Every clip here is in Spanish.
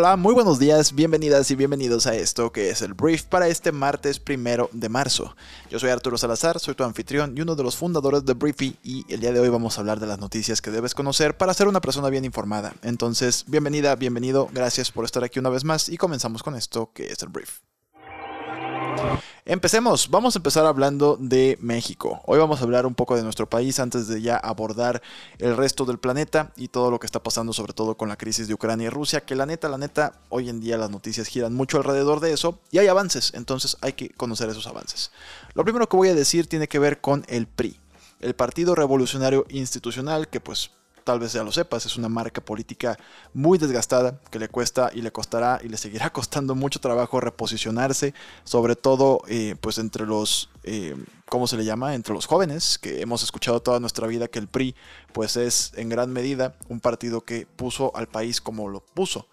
Hola, muy buenos días, bienvenidas y bienvenidos a esto que es el brief para este martes primero de marzo. Yo soy Arturo Salazar, soy tu anfitrión y uno de los fundadores de Briefy y el día de hoy vamos a hablar de las noticias que debes conocer para ser una persona bien informada. Entonces, bienvenida, bienvenido, gracias por estar aquí una vez más y comenzamos con esto que es el brief. Empecemos, vamos a empezar hablando de México. Hoy vamos a hablar un poco de nuestro país antes de ya abordar el resto del planeta y todo lo que está pasando sobre todo con la crisis de Ucrania y Rusia, que la neta, la neta, hoy en día las noticias giran mucho alrededor de eso y hay avances, entonces hay que conocer esos avances. Lo primero que voy a decir tiene que ver con el PRI, el Partido Revolucionario Institucional, que pues tal vez ya lo sepas, es una marca política muy desgastada que le cuesta y le costará y le seguirá costando mucho trabajo reposicionarse, sobre todo eh, pues entre los, eh, ¿cómo se le llama? Entre los jóvenes, que hemos escuchado toda nuestra vida que el PRI pues es en gran medida un partido que puso al país como lo puso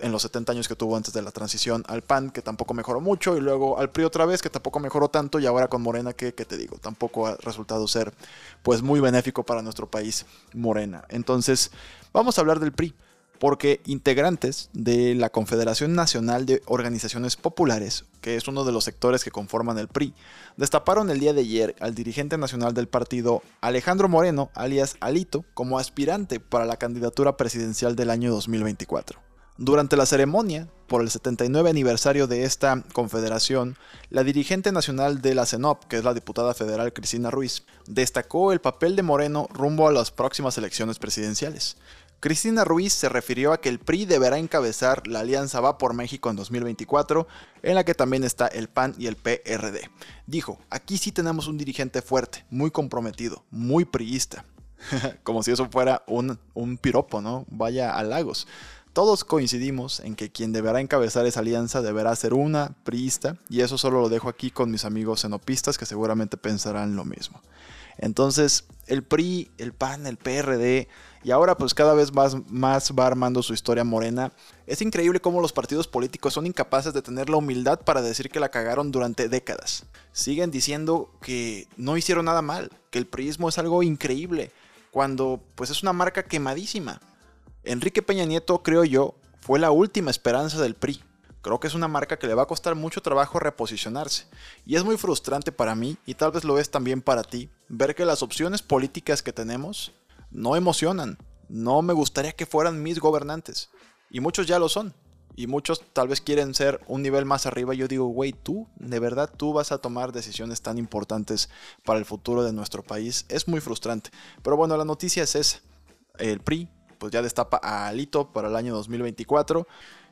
en los 70 años que tuvo antes de la transición al PAN, que tampoco mejoró mucho, y luego al PRI otra vez, que tampoco mejoró tanto, y ahora con Morena, que, te digo, tampoco ha resultado ser pues muy benéfico para nuestro país Morena. Entonces, vamos a hablar del PRI, porque integrantes de la Confederación Nacional de Organizaciones Populares, que es uno de los sectores que conforman el PRI, destaparon el día de ayer al dirigente nacional del partido, Alejandro Moreno, alias Alito, como aspirante para la candidatura presidencial del año 2024. Durante la ceremonia, por el 79 aniversario de esta confederación, la dirigente nacional de la CENOP, que es la diputada federal Cristina Ruiz, destacó el papel de Moreno rumbo a las próximas elecciones presidenciales. Cristina Ruiz se refirió a que el PRI deberá encabezar la alianza Va por México en 2024, en la que también está el PAN y el PRD. Dijo, aquí sí tenemos un dirigente fuerte, muy comprometido, muy priista. Como si eso fuera un, un piropo, ¿no? Vaya a Lagos. Todos coincidimos en que quien deberá encabezar esa alianza deberá ser una priista, y eso solo lo dejo aquí con mis amigos xenopistas que seguramente pensarán lo mismo. Entonces, el PRI, el PAN, el PRD, y ahora pues cada vez más, más va armando su historia morena. Es increíble cómo los partidos políticos son incapaces de tener la humildad para decir que la cagaron durante décadas. Siguen diciendo que no hicieron nada mal, que el priismo es algo increíble, cuando pues es una marca quemadísima. Enrique Peña Nieto, creo yo, fue la última esperanza del PRI. Creo que es una marca que le va a costar mucho trabajo reposicionarse. Y es muy frustrante para mí, y tal vez lo es también para ti, ver que las opciones políticas que tenemos no emocionan. No me gustaría que fueran mis gobernantes. Y muchos ya lo son. Y muchos tal vez quieren ser un nivel más arriba. Yo digo, güey, tú, de verdad, tú vas a tomar decisiones tan importantes para el futuro de nuestro país. Es muy frustrante. Pero bueno, la noticia es esa. El PRI pues ya destapa a Alito para el año 2024.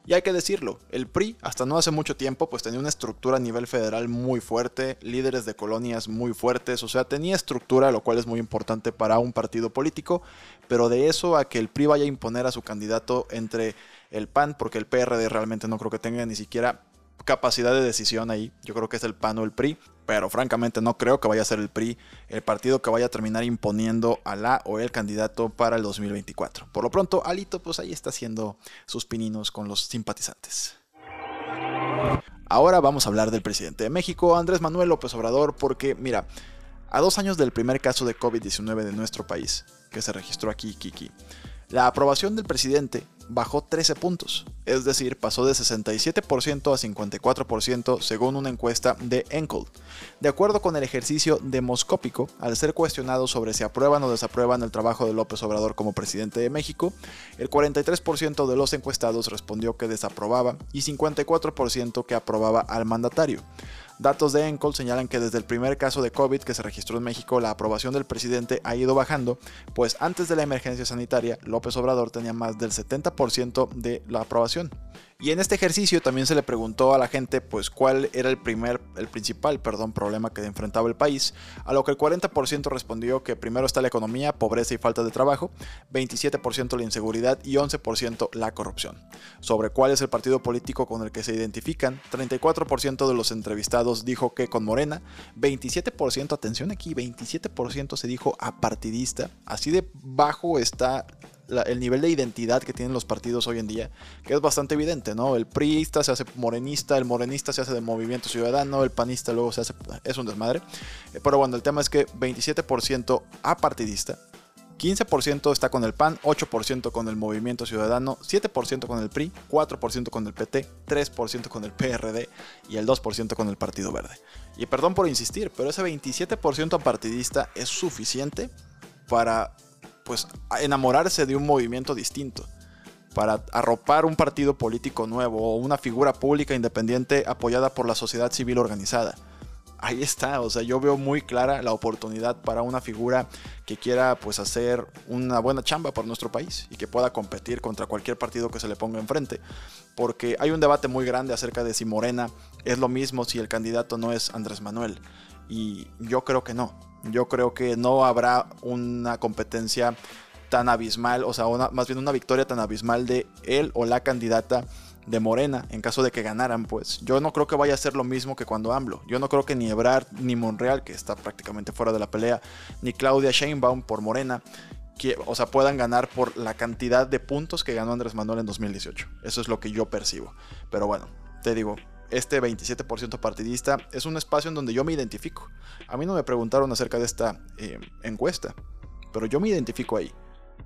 Y hay que decirlo, el PRI hasta no hace mucho tiempo pues tenía una estructura a nivel federal muy fuerte, líderes de colonias muy fuertes, o sea, tenía estructura, lo cual es muy importante para un partido político, pero de eso a que el PRI vaya a imponer a su candidato entre el PAN, porque el PRD realmente no creo que tenga ni siquiera capacidad de decisión ahí. Yo creo que es el PAN o el PRI, pero francamente no creo que vaya a ser el PRI el partido que vaya a terminar imponiendo a la o el candidato para el 2024. Por lo pronto, Alito pues ahí está haciendo sus pininos con los simpatizantes. Ahora vamos a hablar del presidente de México, Andrés Manuel López Obrador, porque mira, a dos años del primer caso de COVID-19 de nuestro país, que se registró aquí, Kiki, la aprobación del presidente bajó 13 puntos, es decir, pasó de 67% a 54% según una encuesta de Enkel. De acuerdo con el ejercicio demoscópico, al ser cuestionado sobre si aprueban o desaprueban el trabajo de López Obrador como presidente de México, el 43% de los encuestados respondió que desaprobaba y 54% que aprobaba al mandatario. Datos de Encol señalan que desde el primer caso de COVID que se registró en México, la aprobación del presidente ha ido bajando, pues antes de la emergencia sanitaria, López Obrador tenía más del 70% de la aprobación. Y en este ejercicio también se le preguntó a la gente pues cuál era el primer el principal, perdón, problema que enfrentaba el país, a lo que el 40% respondió que primero está la economía, pobreza y falta de trabajo, 27% la inseguridad y 11% la corrupción. Sobre cuál es el partido político con el que se identifican, 34% de los entrevistados dijo que con Morena, 27%, atención aquí, 27% se dijo apartidista, así de bajo está el nivel de identidad que tienen los partidos hoy en día, que es bastante evidente, ¿no? El priista se hace morenista, el morenista se hace de movimiento ciudadano, el panista luego se hace... es un desmadre. Eh, pero bueno, el tema es que 27% apartidista, 15% está con el PAN, 8% con el Movimiento Ciudadano, 7% con el PRI, 4% con el PT, 3% con el PRD y el 2% con el Partido Verde. Y perdón por insistir, pero ese 27% apartidista es suficiente para pues enamorarse de un movimiento distinto, para arropar un partido político nuevo o una figura pública independiente apoyada por la sociedad civil organizada. Ahí está, o sea, yo veo muy clara la oportunidad para una figura que quiera pues hacer una buena chamba por nuestro país y que pueda competir contra cualquier partido que se le ponga enfrente, porque hay un debate muy grande acerca de si Morena es lo mismo si el candidato no es Andrés Manuel. Y yo creo que no, yo creo que no habrá una competencia tan abismal, o sea, más bien una victoria tan abismal de él o la candidata de Morena, en caso de que ganaran, pues yo no creo que vaya a ser lo mismo que cuando AMLO. Yo no creo que ni Ebrard ni Monreal, que está prácticamente fuera de la pelea, ni Claudia Sheinbaum por Morena, o sea, puedan ganar por la cantidad de puntos que ganó Andrés Manuel en 2018. Eso es lo que yo percibo. Pero bueno, te digo, este 27% partidista es un espacio en donde yo me identifico. A mí no me preguntaron acerca de esta eh, encuesta, pero yo me identifico ahí.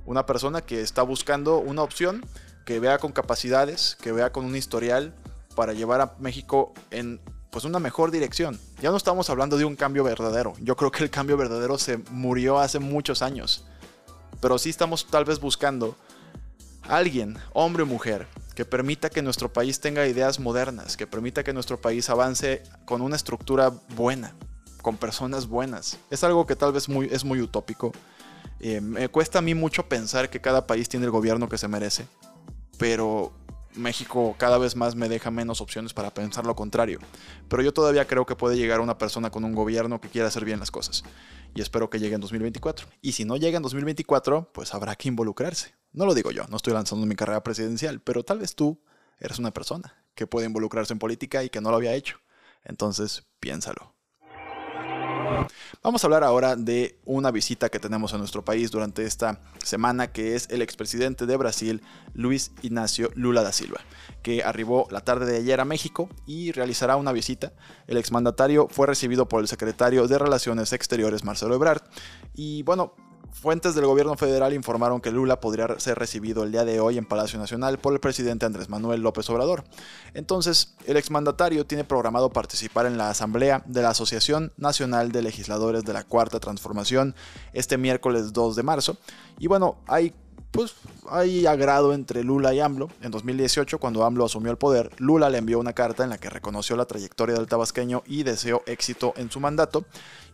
Una persona que está buscando una opción que vea con capacidades, que vea con un historial para llevar a México en pues una mejor dirección. Ya no estamos hablando de un cambio verdadero. Yo creo que el cambio verdadero se murió hace muchos años. Pero sí estamos tal vez buscando alguien, hombre o mujer, que permita que nuestro país tenga ideas modernas, que permita que nuestro país avance con una estructura buena, con personas buenas. Es algo que tal vez muy, es muy utópico. Eh, me cuesta a mí mucho pensar que cada país tiene el gobierno que se merece pero México cada vez más me deja menos opciones para pensar lo contrario. Pero yo todavía creo que puede llegar una persona con un gobierno que quiera hacer bien las cosas. Y espero que llegue en 2024. Y si no llega en 2024, pues habrá que involucrarse. No lo digo yo, no estoy lanzando mi carrera presidencial, pero tal vez tú eres una persona que puede involucrarse en política y que no lo había hecho. Entonces, piénsalo. Vamos a hablar ahora de una visita que tenemos a nuestro país durante esta semana, que es el expresidente de Brasil, Luis Ignacio Lula da Silva, que arribó la tarde de ayer a México y realizará una visita. El exmandatario fue recibido por el secretario de Relaciones Exteriores, Marcelo Ebrard, y bueno, Fuentes del gobierno federal informaron que Lula podría ser recibido el día de hoy en Palacio Nacional por el presidente Andrés Manuel López Obrador. Entonces, el exmandatario tiene programado participar en la asamblea de la Asociación Nacional de Legisladores de la Cuarta Transformación este miércoles 2 de marzo. Y bueno, hay pues hay agrado entre Lula y AMLO. En 2018, cuando AMLO asumió el poder, Lula le envió una carta en la que reconoció la trayectoria del tabasqueño y deseó éxito en su mandato.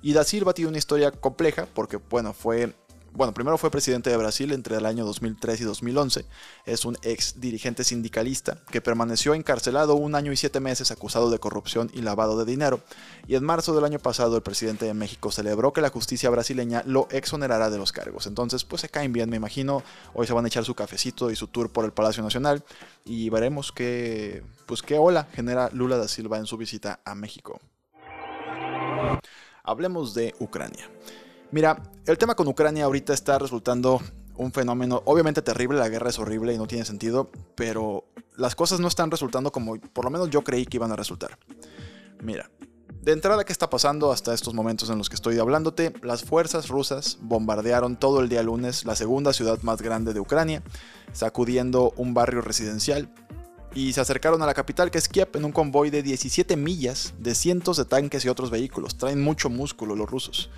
Y Da Silva tiene una historia compleja porque, bueno, fue bueno, primero fue presidente de Brasil entre el año 2003 y 2011. Es un ex dirigente sindicalista que permaneció encarcelado un año y siete meses acusado de corrupción y lavado de dinero. Y en marzo del año pasado el presidente de México celebró que la justicia brasileña lo exonerará de los cargos. Entonces, pues se caen bien, me imagino. Hoy se van a echar su cafecito y su tour por el Palacio Nacional y veremos qué, pues qué ola genera Lula da Silva en su visita a México. Hablemos de Ucrania. Mira, el tema con Ucrania ahorita está resultando un fenómeno obviamente terrible, la guerra es horrible y no tiene sentido, pero las cosas no están resultando como por lo menos yo creí que iban a resultar. Mira, de entrada, ¿qué está pasando hasta estos momentos en los que estoy hablándote? Las fuerzas rusas bombardearon todo el día lunes la segunda ciudad más grande de Ucrania, sacudiendo un barrio residencial, y se acercaron a la capital, que es Kiev, en un convoy de 17 millas de cientos de tanques y otros vehículos. Traen mucho músculo los rusos.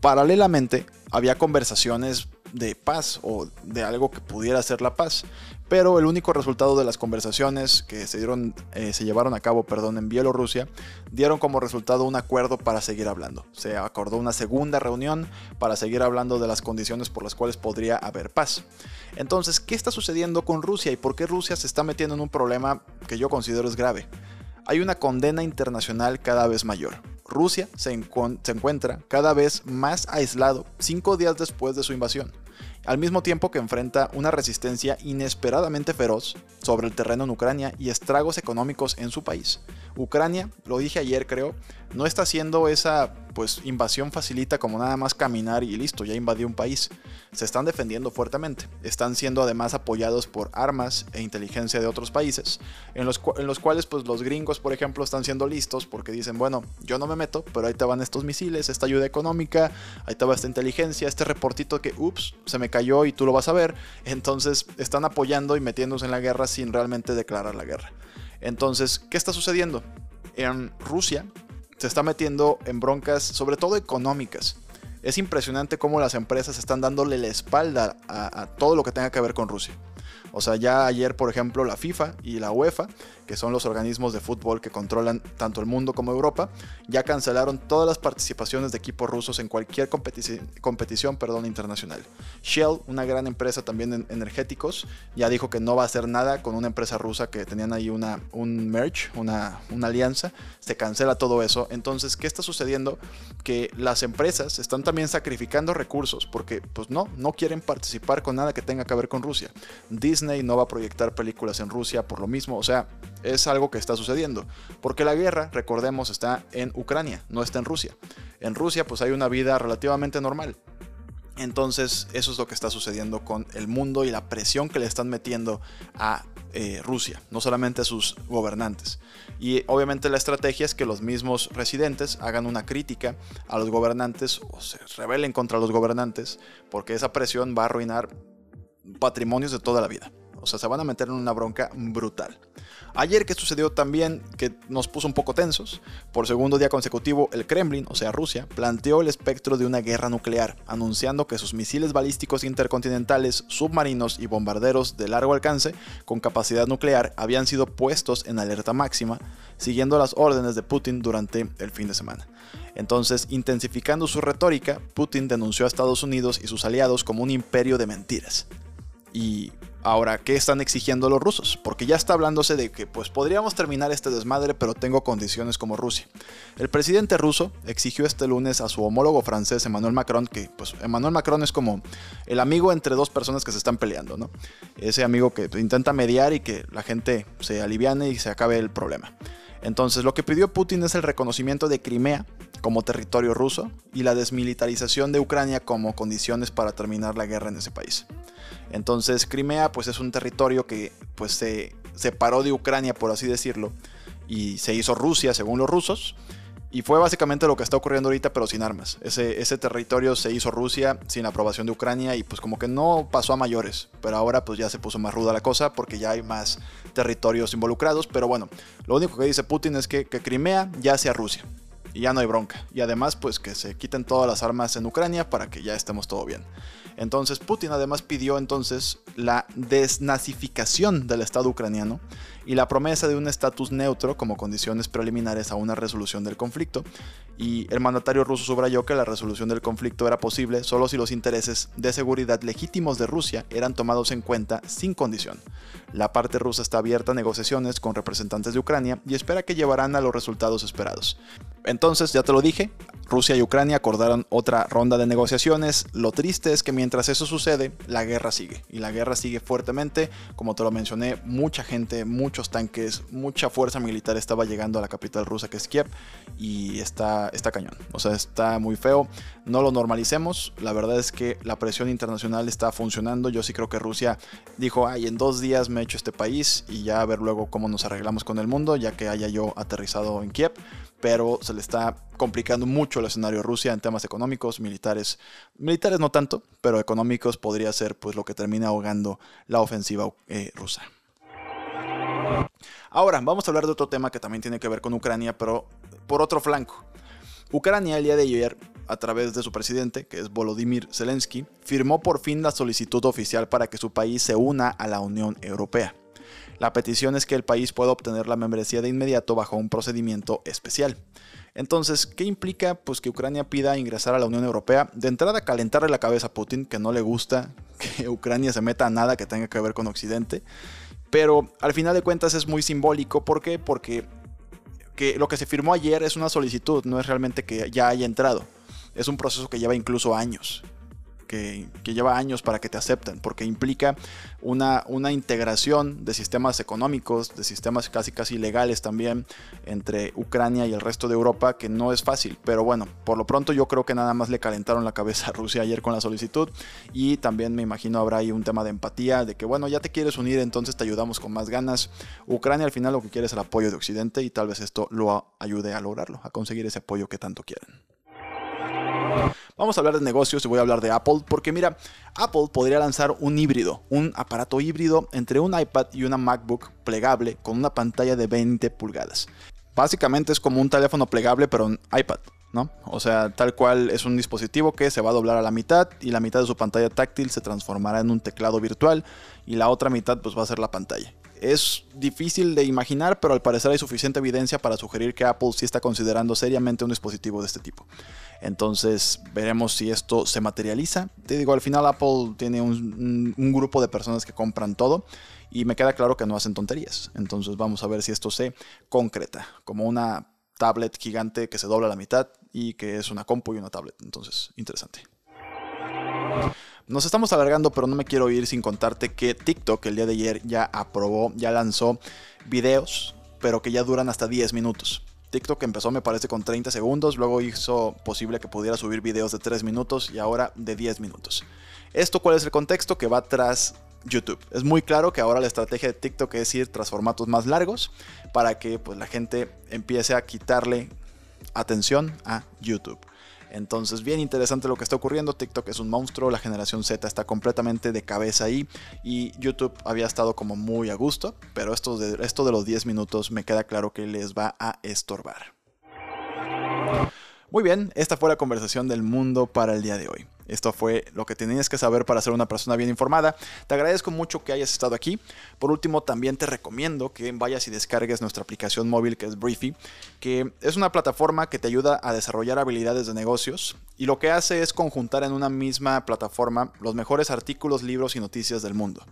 Paralelamente, había conversaciones de paz o de algo que pudiera ser la paz, pero el único resultado de las conversaciones que se, dieron, eh, se llevaron a cabo perdón, en Bielorrusia dieron como resultado un acuerdo para seguir hablando. Se acordó una segunda reunión para seguir hablando de las condiciones por las cuales podría haber paz. Entonces, ¿qué está sucediendo con Rusia y por qué Rusia se está metiendo en un problema que yo considero es grave? Hay una condena internacional cada vez mayor. Rusia se, encuentra cada vez más aislado cinco días después de su invasión, al mismo tiempo que enfrenta una resistencia inesperadamente feroz sobre el terreno en Ucrania y estragos económicos en su país. Ucrania, lo dije ayer creo, no está haciendo esa pues invasión facilita como nada más caminar y listo, ya invadió un país. Se están defendiendo fuertemente. Están siendo además apoyados por armas e inteligencia de otros países, en los, en los cuales pues los gringos, por ejemplo, están siendo listos porque dicen, bueno, yo no me meto, pero ahí te van estos misiles, esta ayuda económica, ahí te va esta inteligencia, este reportito que, ups, se me cayó y tú lo vas a ver. Entonces están apoyando y metiéndose en la guerra sin realmente declarar la guerra. Entonces, ¿qué está sucediendo? En Rusia se está metiendo en broncas, sobre todo económicas. Es impresionante cómo las empresas están dándole la espalda a, todo lo que tenga que ver con Rusia. O sea, ya ayer, por ejemplo, la FIFA y la UEFA que son los organismos de fútbol que controlan tanto el mundo como Europa, ya cancelaron todas las participaciones de equipos rusos en cualquier competición perdón, internacional. Shell, una gran empresa también en energéticos, ya dijo que no va a hacer nada con una empresa rusa que tenían ahí una, un merge, una, una alianza, se cancela todo eso. Entonces, ¿qué está sucediendo? Que las empresas están también sacrificando recursos porque, pues no, no quieren participar con nada que tenga que ver con Rusia. Disney no va a proyectar películas en Rusia por lo mismo, o sea, es algo que está sucediendo. Porque la guerra, recordemos, está en Ucrania, no está en Rusia. En Rusia pues hay una vida relativamente normal. Entonces eso es lo que está sucediendo con el mundo y la presión que le están metiendo a eh, Rusia, no solamente a sus gobernantes. Y obviamente la estrategia es que los mismos residentes hagan una crítica a los gobernantes o se rebelen contra los gobernantes porque esa presión va a arruinar patrimonios de toda la vida. O sea, se van a meter en una bronca brutal. Ayer que sucedió también que nos puso un poco tensos, por segundo día consecutivo el Kremlin, o sea Rusia, planteó el espectro de una guerra nuclear, anunciando que sus misiles balísticos intercontinentales, submarinos y bombarderos de largo alcance con capacidad nuclear habían sido puestos en alerta máxima, siguiendo las órdenes de Putin durante el fin de semana. Entonces, intensificando su retórica, Putin denunció a Estados Unidos y sus aliados como un imperio de mentiras. Y Ahora, ¿qué están exigiendo los rusos? Porque ya está hablándose de que pues podríamos terminar este desmadre, pero tengo condiciones como Rusia. El presidente ruso exigió este lunes a su homólogo francés Emmanuel Macron, que pues Emmanuel Macron es como el amigo entre dos personas que se están peleando, ¿no? Ese amigo que intenta mediar y que la gente se aliviane y se acabe el problema. Entonces, lo que pidió Putin es el reconocimiento de Crimea como territorio ruso y la desmilitarización de Ucrania como condiciones para terminar la guerra en ese país. Entonces Crimea pues es un territorio que pues se separó de Ucrania por así decirlo y se hizo Rusia según los rusos y fue básicamente lo que está ocurriendo ahorita pero sin armas. Ese, ese territorio se hizo Rusia sin aprobación de Ucrania y pues como que no pasó a mayores, pero ahora pues ya se puso más ruda la cosa porque ya hay más territorios involucrados, pero bueno, lo único que dice Putin es que, que Crimea ya sea Rusia y ya no hay bronca. Y además, pues que se quiten todas las armas en Ucrania para que ya estemos todo bien. Entonces Putin además pidió entonces la desnazificación del Estado ucraniano y la promesa de un estatus neutro como condiciones preliminares a una resolución del conflicto. Y el mandatario ruso subrayó que la resolución del conflicto era posible solo si los intereses de seguridad legítimos de Rusia eran tomados en cuenta sin condición. La parte rusa está abierta a negociaciones con representantes de Ucrania y espera que llevarán a los resultados esperados. Entonces, ya te lo dije, Rusia y Ucrania acordaron otra ronda de negociaciones. Lo triste es que mientras eso sucede, la guerra sigue. Y la guerra sigue fuertemente. Como te lo mencioné, mucha gente, muchos tanques, mucha fuerza militar estaba llegando a la capital rusa que es Kiev. Y está, está cañón. O sea, está muy feo. No lo normalicemos. La verdad es que la presión internacional está funcionando. Yo sí creo que Rusia dijo, ay, en dos días me he hecho este país y ya a ver luego cómo nos arreglamos con el mundo, ya que haya yo aterrizado en Kiev pero se le está complicando mucho el escenario a Rusia en temas económicos, militares. Militares no tanto, pero económicos podría ser pues lo que termina ahogando la ofensiva eh, rusa. Ahora, vamos a hablar de otro tema que también tiene que ver con Ucrania, pero por otro flanco. Ucrania el día de ayer, a través de su presidente, que es Volodymyr Zelensky, firmó por fin la solicitud oficial para que su país se una a la Unión Europea. La petición es que el país pueda obtener la membresía de inmediato bajo un procedimiento especial. Entonces, ¿qué implica? Pues que Ucrania pida ingresar a la Unión Europea. De entrada, calentarle la cabeza a Putin, que no le gusta que Ucrania se meta a nada que tenga que ver con Occidente. Pero al final de cuentas es muy simbólico. ¿Por qué? Porque que lo que se firmó ayer es una solicitud, no es realmente que ya haya entrado. Es un proceso que lleva incluso años que, lleva años para que te acepten, porque implica una, una integración de sistemas económicos, de sistemas casi casi legales también entre Ucrania y el resto de Europa, que no es fácil. Pero bueno, por lo pronto yo creo que nada más le calentaron la cabeza a Rusia ayer con la solicitud y también me imagino habrá ahí un tema de empatía, de que bueno, ya te quieres unir, entonces te ayudamos con más ganas. Ucrania al final lo que quiere es el apoyo de Occidente y tal vez esto lo ayude a lograrlo, a conseguir ese apoyo que tanto quieren. Vamos a hablar de negocios y voy a hablar de Apple porque mira, Apple podría lanzar un híbrido, un aparato híbrido entre un iPad y una MacBook plegable con una pantalla de 20 pulgadas. Básicamente es como un teléfono plegable pero un iPad. ¿No? O sea, tal cual es un dispositivo que se va a doblar a la mitad y la mitad de su pantalla táctil se transformará en un teclado virtual y la otra mitad pues va a ser la pantalla. Es difícil de imaginar, pero al parecer hay suficiente evidencia para sugerir que Apple sí está considerando seriamente un dispositivo de este tipo. Entonces veremos si esto se materializa. Te digo, al final Apple tiene un, grupo de personas que compran todo y me queda claro que no hacen tonterías. Entonces vamos a ver si esto se concreta, como una tablet gigante que se dobla a la mitad y que es una compu y una tablet. Entonces, interesante. Nos estamos alargando, pero no me quiero ir sin contarte que TikTok el día de ayer ya aprobó, ya lanzó videos, pero que ya duran hasta 10 minutos. TikTok empezó me parece con 30 segundos, luego hizo posible que pudiera subir videos de 3 minutos y ahora de 10 minutos. ¿Esto cuál es el contexto? Que va tras YouTube. Es muy claro que ahora la estrategia de TikTok es ir tras formatos más largos para que pues, la gente empiece a quitarle atención a YouTube. Entonces, bien interesante lo que está ocurriendo. TikTok es un monstruo, la generación Z está completamente de cabeza ahí y YouTube había estado como muy a gusto, pero esto de, esto de los 10 minutos me queda claro que les va a estorbar. Muy bien, esta fue la conversación del mundo para el día de hoy. Esto fue lo que tenías que saber para ser una persona bien informada. Te agradezco mucho que hayas estado aquí. Por último, también te recomiendo que vayas y descargues nuestra aplicación móvil que es Briefy, que es una plataforma que te ayuda a desarrollar habilidades de negocios y lo que hace es conjuntar en una misma plataforma los mejores artículos, libros y noticias del mundo.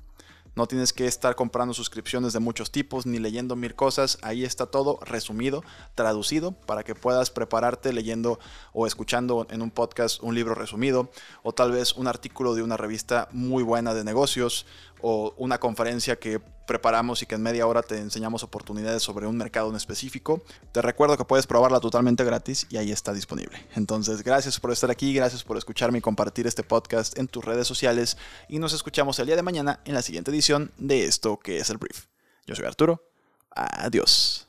No tienes que estar comprando suscripciones de muchos tipos ni leyendo mil cosas. Ahí está todo resumido, traducido, para que puedas prepararte leyendo o escuchando en un podcast un libro resumido o tal vez un artículo de una revista muy buena de negocios o una conferencia que preparamos y que en media hora te enseñamos oportunidades sobre un mercado en específico. Te recuerdo que puedes probarla totalmente gratis y ahí está disponible. Entonces, gracias por estar aquí, gracias por escucharme y compartir este podcast en tus redes sociales y nos escuchamos el día de mañana en la siguiente edición de esto que es el brief. Yo soy Arturo. Adiós.